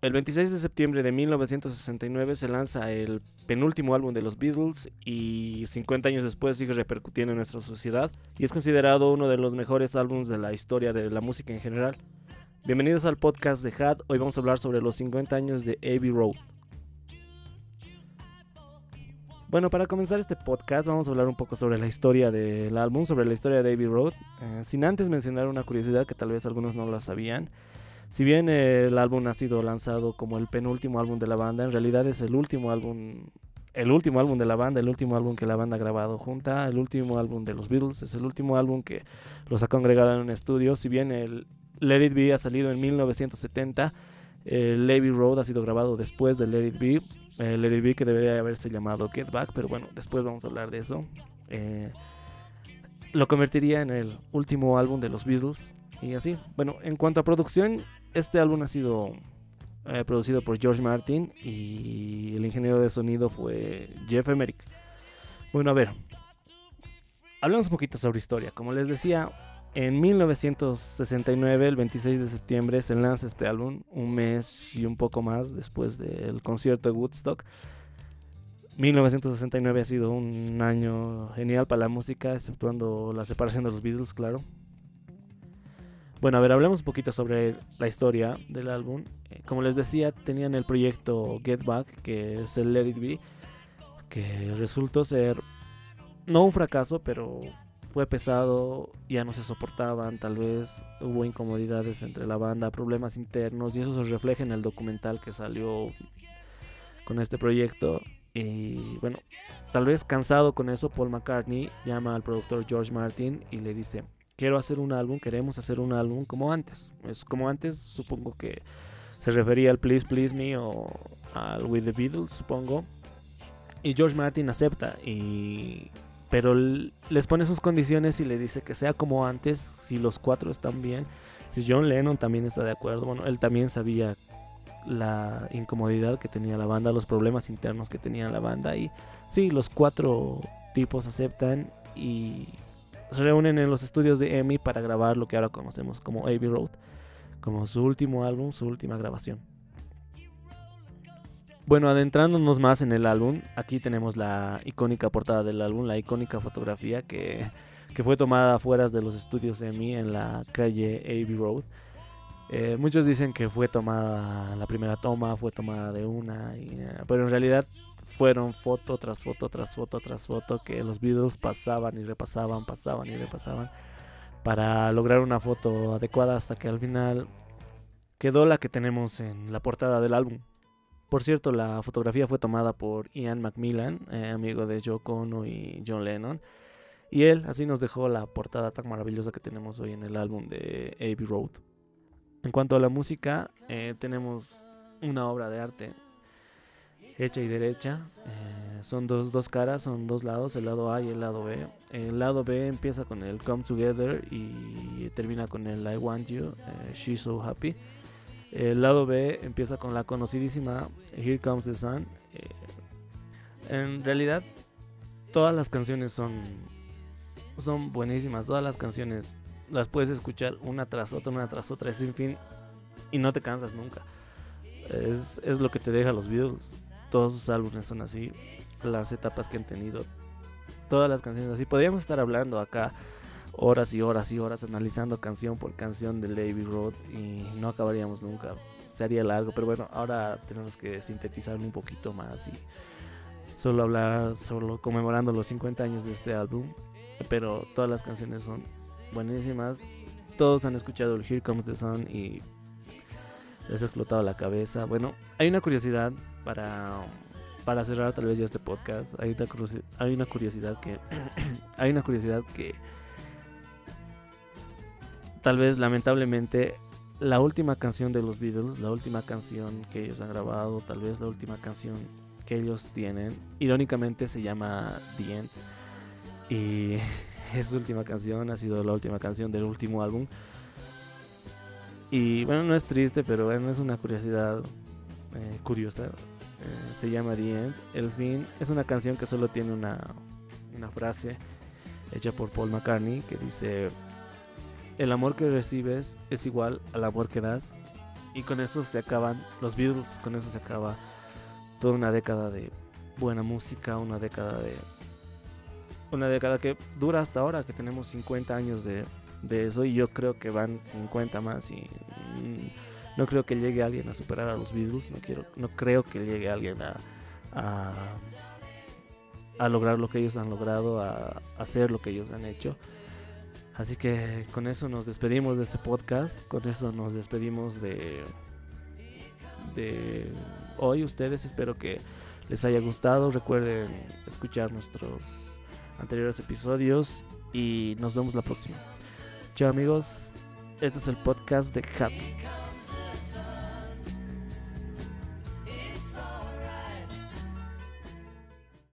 El 26 de septiembre de 1969 se lanza el penúltimo álbum de los Beatles y 50 años después sigue repercutiendo en nuestra sociedad y es considerado uno de los mejores álbumes de la historia de la música en general. Bienvenidos al podcast de Had, hoy vamos a hablar sobre los 50 años de Abbey Road. Bueno, para comenzar este podcast vamos a hablar un poco sobre la historia del álbum, sobre la historia de Abbey Road, eh, sin antes mencionar una curiosidad que tal vez algunos no la sabían. Si bien el álbum ha sido lanzado como el penúltimo álbum de la banda, en realidad es el último álbum, el último álbum de la banda, el último álbum que la banda ha grabado junta, el último álbum de los Beatles, es el último álbum que los ha congregado en un estudio. Si bien el Let It Be ha salido en 1970, el Levy Road ha sido grabado después de Let It Be, el Let It Be que debería haberse llamado Get Back, pero bueno, después vamos a hablar de eso. Eh, lo convertiría en el último álbum de los Beatles y así. Bueno, en cuanto a producción, este álbum ha sido eh, producido por George Martin y el ingeniero de sonido fue Jeff Emerick. Bueno, a ver, hablamos un poquito sobre historia. Como les decía, en 1969, el 26 de septiembre, se lanza este álbum, un mes y un poco más después del concierto de Woodstock. 1969 ha sido un año genial para la música, exceptuando la separación de los Beatles, claro. Bueno, a ver, hablemos un poquito sobre la historia del álbum. Eh, como les decía, tenían el proyecto Get Back, que es el Let It Be, que resultó ser no un fracaso, pero fue pesado, ya no se soportaban, tal vez hubo incomodidades entre la banda, problemas internos, y eso se refleja en el documental que salió con este proyecto. Y bueno, tal vez cansado con eso, Paul McCartney llama al productor George Martin y le dice, quiero hacer un álbum, queremos hacer un álbum como antes. Es como antes, supongo que se refería al Please Please Me o al With the Beatles, supongo. Y George Martin acepta y pero les pone sus condiciones y le dice que sea como antes, si los cuatro están bien. Si John Lennon también está de acuerdo, bueno, él también sabía la incomodidad que tenía la banda, los problemas internos que tenía la banda y sí, los cuatro tipos aceptan y se reúnen en los estudios de EMI para grabar lo que ahora conocemos como Abbey Road, como su último álbum, su última grabación. Bueno, adentrándonos más en el álbum, aquí tenemos la icónica portada del álbum, la icónica fotografía que, fue tomada afuera de los estudios EMI en la calle Abbey Road. Eh, muchos dicen que fue tomada la primera toma, fue tomada de una, eh, pero en realidad fueron foto tras foto tras foto tras foto que los Beatles pasaban y repasaban, pasaban y repasaban para lograr una foto adecuada hasta que al final quedó la que tenemos en la portada del álbum. Por cierto, la fotografía fue tomada por Ian Macmillan, eh, amigo de Joe Ono y John Lennon. Y él así nos dejó la portada tan maravillosa que tenemos hoy en el álbum de Abbey Road. En cuanto a la música, eh, tenemos una obra de arte hecha y derecha. Eh, son dos, dos caras, son dos lados, el lado A y el lado B. El lado B empieza con el Come Together y termina con el I Want You, eh, She's So Happy. El lado B empieza con la conocidísima Here Comes the Sun. en realidad, todas las canciones son, son buenísimas. Todas las canciones las puedes escuchar una tras otra, una tras otra, sin fin, y no te cansas nunca. Es, es lo que te deja los Beatles. Todos sus álbumes son así, las etapas que han tenido, todas las canciones así. Podríamos estar hablando acá horas y horas y horas analizando canción por canción de Lady Road y no acabaríamos nunca. Sería largo, pero bueno, ahora tenemos que sintetizar un poquito más y solo hablar, solo conmemorando los 50 años de este álbum. Pero todas las canciones son buenísimas. Todos han escuchado el Here Comes the Sun y les ha explotado la cabeza. Bueno, hay una curiosidad para, para cerrar tal vez ya este podcast. Hay una, hay una curiosidad que hay una curiosidad que tal vez lamentablemente la última canción de los Beatles, la última canción que ellos han grabado, tal vez la última canción que ellos tienen, irónicamente se llama The End. Y es su última canción, ha sido la última canción del último álbum. Y bueno, no es triste, pero bueno, es una curiosidad eh, curiosa. Eh, se llama The End. El fin es una canción que solo tiene una, una frase hecha por Paul McCartney que dice, el amor que recibes es igual al amor que das Y con eso se acaban los Beatles, con eso se acaba toda una década de buena música, una década de... Una década que dura hasta ahora, que tenemos 50 años de, de eso y yo creo que van 50 más y mm, no creo que llegue alguien a superar a los Beatles, no quiero no creo que llegue alguien a, a, a lograr lo que ellos han logrado, a, hacer lo que ellos han hecho. Así que con eso nos despedimos de este podcast, con eso nos despedimos de de hoy ustedes, espero que les haya gustado, recuerden escuchar nuestros anteriores episodios y nos vemos la próxima. Chao amigos, este es el podcast de Happy.